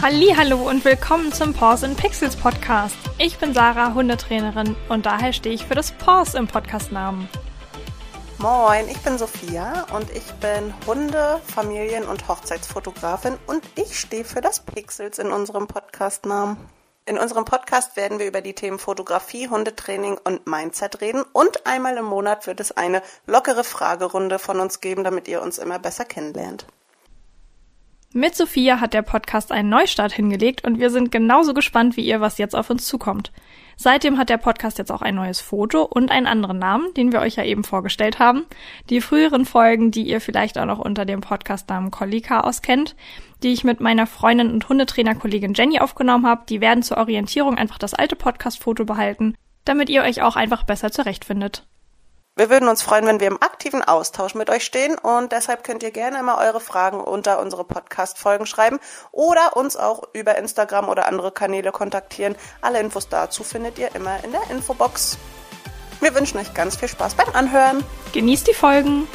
Hallo und willkommen zum Pause in Pixels Podcast. Ich bin Sarah, Hundetrainerin und daher stehe ich für das Pause im Podcastnamen. Moin, ich bin Sophia und ich bin Hunde-, Familien- und Hochzeitsfotografin und ich stehe für das Pixels in unserem Podcastnamen. In unserem Podcast werden wir über die Themen Fotografie, Hundetraining und Mindset reden und einmal im Monat wird es eine lockere Fragerunde von uns geben, damit ihr uns immer besser kennenlernt. Mit Sophia hat der Podcast einen Neustart hingelegt und wir sind genauso gespannt wie ihr, was jetzt auf uns zukommt. Seitdem hat der Podcast jetzt auch ein neues Foto und einen anderen Namen, den wir euch ja eben vorgestellt haben. Die früheren Folgen, die ihr vielleicht auch noch unter dem Podcastnamen Collie Chaos kennt, die ich mit meiner Freundin und Hundetrainerkollegin Jenny aufgenommen habe, die werden zur Orientierung einfach das alte Podcast-Foto behalten, damit ihr euch auch einfach besser zurechtfindet. Wir würden uns freuen, wenn wir im aktiven Austausch mit euch stehen und deshalb könnt ihr gerne immer eure Fragen unter unsere Podcast-Folgen schreiben oder uns auch über Instagram oder andere Kanäle kontaktieren. Alle Infos dazu findet ihr immer in der Infobox. Wir wünschen euch ganz viel Spaß beim Anhören. Genießt die Folgen!